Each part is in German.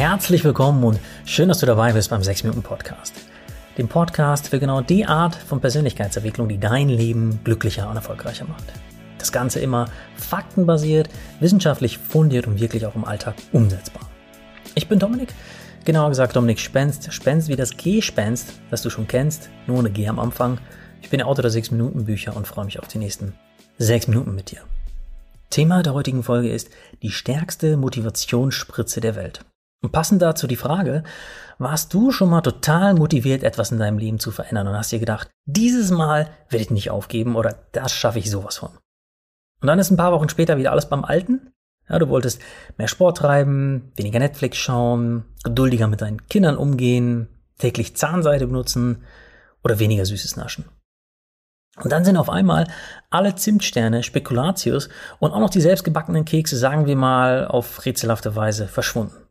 Herzlich willkommen und schön, dass du dabei bist beim 6 Minuten Podcast. Dem Podcast für genau die Art von Persönlichkeitsentwicklung, die dein Leben glücklicher und erfolgreicher macht. Das Ganze immer faktenbasiert, wissenschaftlich fundiert und wirklich auch im Alltag umsetzbar. Ich bin Dominik, genauer gesagt Dominik Spenst. Spenst wie das G-Spenst, das du schon kennst, nur ohne G am Anfang. Ich bin der Autor der 6 Minuten Bücher und freue mich auf die nächsten 6 Minuten mit dir. Thema der heutigen Folge ist die stärkste Motivationsspritze der Welt. Und passend dazu die Frage, warst du schon mal total motiviert, etwas in deinem Leben zu verändern und hast dir gedacht, dieses Mal werde ich nicht aufgeben oder das schaffe ich sowas von. Und dann ist ein paar Wochen später wieder alles beim Alten. Ja, du wolltest mehr Sport treiben, weniger Netflix schauen, geduldiger mit deinen Kindern umgehen, täglich Zahnseide benutzen oder weniger Süßes naschen. Und dann sind auf einmal alle Zimtsterne, Spekulatius und auch noch die selbstgebackenen Kekse, sagen wir mal, auf rätselhafte Weise verschwunden.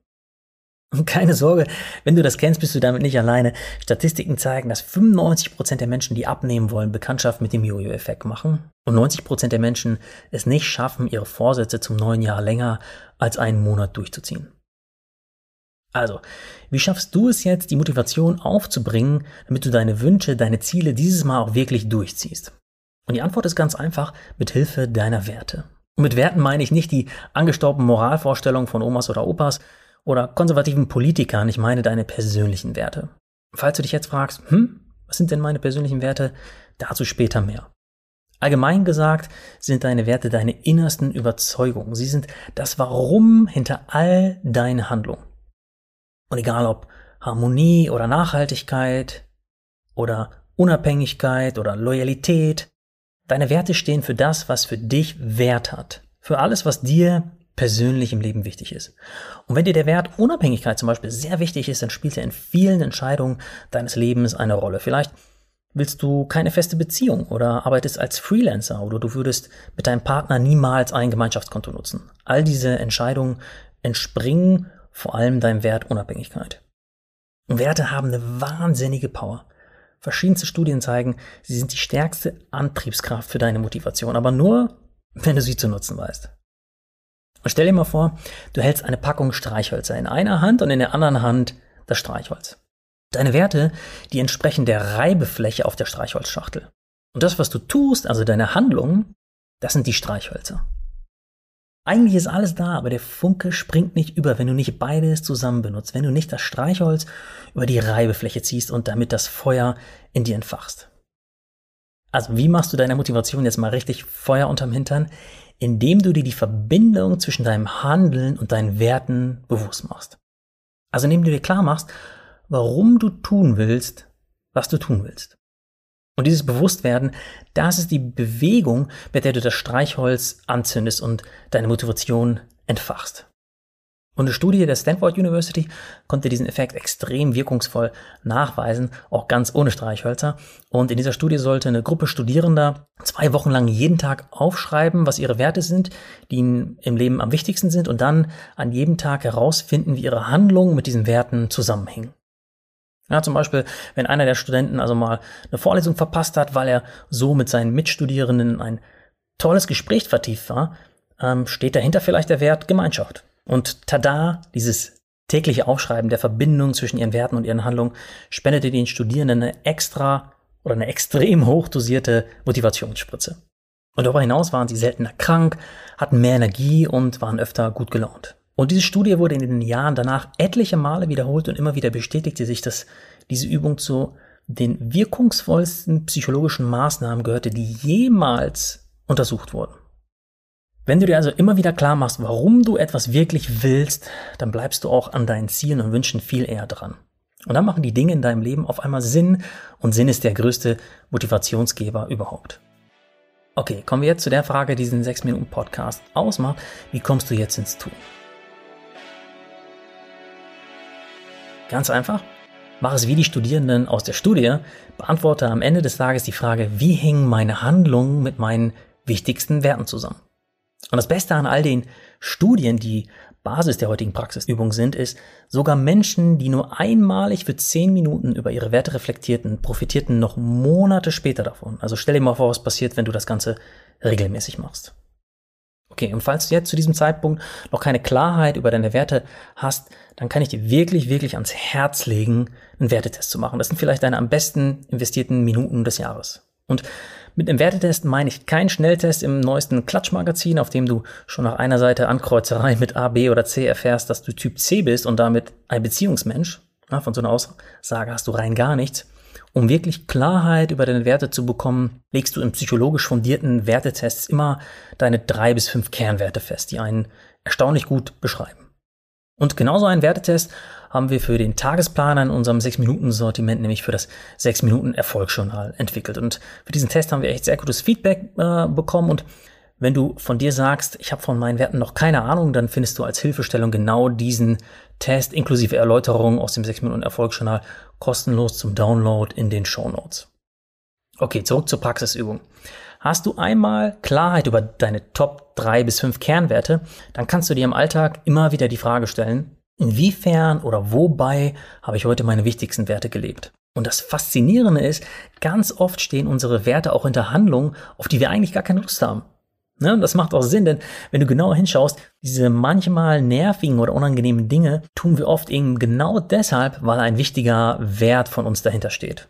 Und keine Sorge, wenn du das kennst, bist du damit nicht alleine. Statistiken zeigen, dass 95% der Menschen, die abnehmen wollen, Bekanntschaft mit dem Jojo-Effekt machen und 90% der Menschen es nicht schaffen, ihre Vorsätze zum neuen Jahr länger als einen Monat durchzuziehen. Also, wie schaffst du es jetzt, die Motivation aufzubringen, damit du deine Wünsche, deine Ziele dieses Mal auch wirklich durchziehst? Und die Antwort ist ganz einfach, mit Hilfe deiner Werte. Und mit Werten meine ich nicht die angestorbenen Moralvorstellungen von Omas oder Opas oder konservativen Politikern, ich meine deine persönlichen Werte. Falls du dich jetzt fragst, hm, was sind denn meine persönlichen Werte? Dazu später mehr. Allgemein gesagt sind deine Werte deine innersten Überzeugungen. Sie sind das Warum hinter all deinen Handlungen. Und egal ob Harmonie oder Nachhaltigkeit oder Unabhängigkeit oder Loyalität, deine Werte stehen für das, was für dich Wert hat. Für alles, was dir persönlich im Leben wichtig ist. Und wenn dir der Wert Unabhängigkeit zum Beispiel sehr wichtig ist, dann spielt er in vielen Entscheidungen deines Lebens eine Rolle. Vielleicht willst du keine feste Beziehung oder arbeitest als Freelancer oder du würdest mit deinem Partner niemals ein Gemeinschaftskonto nutzen. All diese Entscheidungen entspringen vor allem deinem Wert Unabhängigkeit. Und Werte haben eine wahnsinnige Power. Verschiedenste Studien zeigen, sie sind die stärkste Antriebskraft für deine Motivation, aber nur, wenn du sie zu nutzen weißt. Und stell dir mal vor, du hältst eine Packung Streichhölzer in einer Hand und in der anderen Hand das Streichholz. Deine Werte, die entsprechen der Reibefläche auf der Streichholzschachtel. Und das, was du tust, also deine Handlungen, das sind die Streichhölzer. Eigentlich ist alles da, aber der Funke springt nicht über, wenn du nicht beides zusammen benutzt, wenn du nicht das Streichholz über die Reibefläche ziehst und damit das Feuer in dir entfachst. Also wie machst du deiner Motivation jetzt mal richtig Feuer unterm Hintern? Indem du dir die Verbindung zwischen deinem Handeln und deinen Werten bewusst machst. Also indem du dir klar machst, warum du tun willst, was du tun willst. Und dieses Bewusstwerden, das ist die Bewegung, mit der du das Streichholz anzündest und deine Motivation entfachst. Und eine Studie der Stanford University konnte diesen Effekt extrem wirkungsvoll nachweisen, auch ganz ohne Streichhölzer. Und in dieser Studie sollte eine Gruppe Studierender zwei Wochen lang jeden Tag aufschreiben, was ihre Werte sind, die ihnen im Leben am wichtigsten sind, und dann an jedem Tag herausfinden, wie ihre Handlungen mit diesen Werten zusammenhängen. Ja, zum Beispiel, wenn einer der Studenten also mal eine Vorlesung verpasst hat, weil er so mit seinen Mitstudierenden ein tolles Gespräch vertieft war, ähm, steht dahinter vielleicht der Wert Gemeinschaft. Und tada, dieses tägliche Aufschreiben der Verbindung zwischen ihren Werten und ihren Handlungen spendete den Studierenden eine extra oder eine extrem hochdosierte Motivationsspritze. Und darüber hinaus waren sie seltener krank, hatten mehr Energie und waren öfter gut gelaunt. Und diese Studie wurde in den Jahren danach etliche Male wiederholt und immer wieder bestätigte sich, dass diese Übung zu den wirkungsvollsten psychologischen Maßnahmen gehörte, die jemals untersucht wurden. Wenn du dir also immer wieder klar machst, warum du etwas wirklich willst, dann bleibst du auch an deinen Zielen und Wünschen viel eher dran. Und dann machen die Dinge in deinem Leben auf einmal Sinn und Sinn ist der größte Motivationsgeber überhaupt. Okay, kommen wir jetzt zu der Frage, die diesen 6 Minuten Podcast ausmacht. Wie kommst du jetzt ins Tun? Ganz einfach. Mach es wie die Studierenden aus der Studie. Beantworte am Ende des Tages die Frage, wie hängen meine Handlungen mit meinen wichtigsten Werten zusammen? Und das Beste an all den Studien, die Basis der heutigen Praxisübung sind, ist, sogar Menschen, die nur einmalig für zehn Minuten über ihre Werte reflektierten, profitierten noch Monate später davon. Also stell dir mal vor, was passiert, wenn du das Ganze regelmäßig machst. Okay, und falls du jetzt zu diesem Zeitpunkt noch keine Klarheit über deine Werte hast, dann kann ich dir wirklich, wirklich ans Herz legen, einen Wertetest zu machen. Das sind vielleicht deine am besten investierten Minuten des Jahres. Und mit einem Wertetest meine ich keinen Schnelltest im neuesten Klatschmagazin, auf dem du schon nach einer Seite Ankreuzerei mit A, B oder C erfährst, dass du Typ C bist und damit ein Beziehungsmensch. Ja, von so einer Aussage hast du rein gar nichts. Um wirklich Klarheit über deine Werte zu bekommen, legst du in psychologisch fundierten Wertetests immer deine drei bis fünf Kernwerte fest, die einen erstaunlich gut beschreiben. Und genauso einen Wertetest haben wir für den Tagesplaner in unserem 6-Minuten-Sortiment, nämlich für das 6-Minuten-Erfolgsjournal entwickelt. Und für diesen Test haben wir echt sehr gutes Feedback äh, bekommen und wenn du von dir sagst, ich habe von meinen Werten noch keine Ahnung, dann findest du als Hilfestellung genau diesen Test inklusive Erläuterungen aus dem 6 Minuten Erfolgsjournal kostenlos zum Download in den Show Notes. Okay, zurück zur Praxisübung. Hast du einmal Klarheit über deine Top 3 bis 5 Kernwerte, dann kannst du dir im Alltag immer wieder die Frage stellen, inwiefern oder wobei habe ich heute meine wichtigsten Werte gelebt? Und das Faszinierende ist, ganz oft stehen unsere Werte auch hinter Handlungen, auf die wir eigentlich gar keine Lust haben. Ne? Und das macht auch Sinn, denn wenn du genauer hinschaust, diese manchmal nervigen oder unangenehmen Dinge tun wir oft eben genau deshalb, weil ein wichtiger Wert von uns dahinter steht.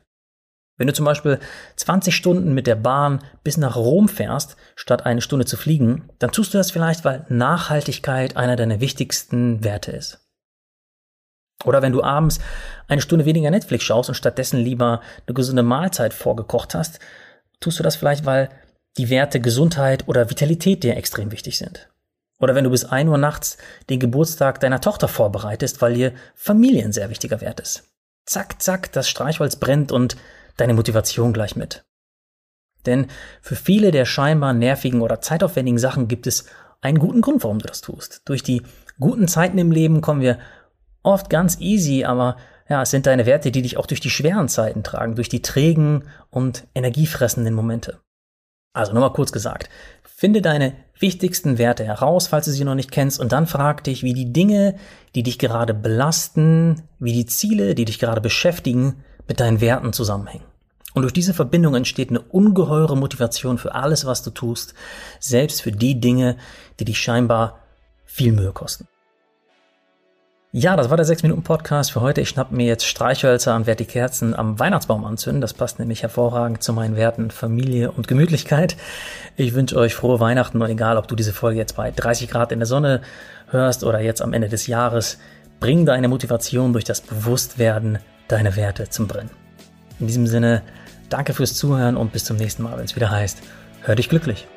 Wenn du zum Beispiel 20 Stunden mit der Bahn bis nach Rom fährst, statt eine Stunde zu fliegen, dann tust du das vielleicht, weil Nachhaltigkeit einer deiner wichtigsten Werte ist. Oder wenn du abends eine Stunde weniger Netflix schaust und stattdessen lieber eine gesunde Mahlzeit vorgekocht hast, tust du das vielleicht, weil die Werte Gesundheit oder Vitalität dir extrem wichtig sind. Oder wenn du bis ein Uhr nachts den Geburtstag deiner Tochter vorbereitest, weil dir Familie ein sehr wichtiger Wert ist. Zack, zack, das Streichholz brennt und deine Motivation gleich mit. Denn für viele der scheinbar nervigen oder zeitaufwendigen Sachen gibt es einen guten Grund, warum du das tust. Durch die guten Zeiten im Leben kommen wir oft ganz easy, aber ja, es sind deine Werte, die dich auch durch die schweren Zeiten tragen, durch die trägen und energiefressenden Momente. Also nochmal kurz gesagt, finde deine wichtigsten Werte heraus, falls du sie noch nicht kennst, und dann frag dich, wie die Dinge, die dich gerade belasten, wie die Ziele, die dich gerade beschäftigen, mit deinen Werten zusammenhängen. Und durch diese Verbindung entsteht eine ungeheure Motivation für alles, was du tust, selbst für die Dinge, die dich scheinbar viel Mühe kosten. Ja, das war der 6-Minuten-Podcast für heute. Ich schnapp mir jetzt Streichhölzer und werde die Kerzen am Weihnachtsbaum anzünden. Das passt nämlich hervorragend zu meinen Werten Familie und Gemütlichkeit. Ich wünsche euch frohe Weihnachten und egal, ob du diese Folge jetzt bei 30 Grad in der Sonne hörst oder jetzt am Ende des Jahres, bring deine Motivation durch das Bewusstwerden deine Werte zum Brennen. In diesem Sinne, danke fürs Zuhören und bis zum nächsten Mal, wenn es wieder heißt, hör dich glücklich.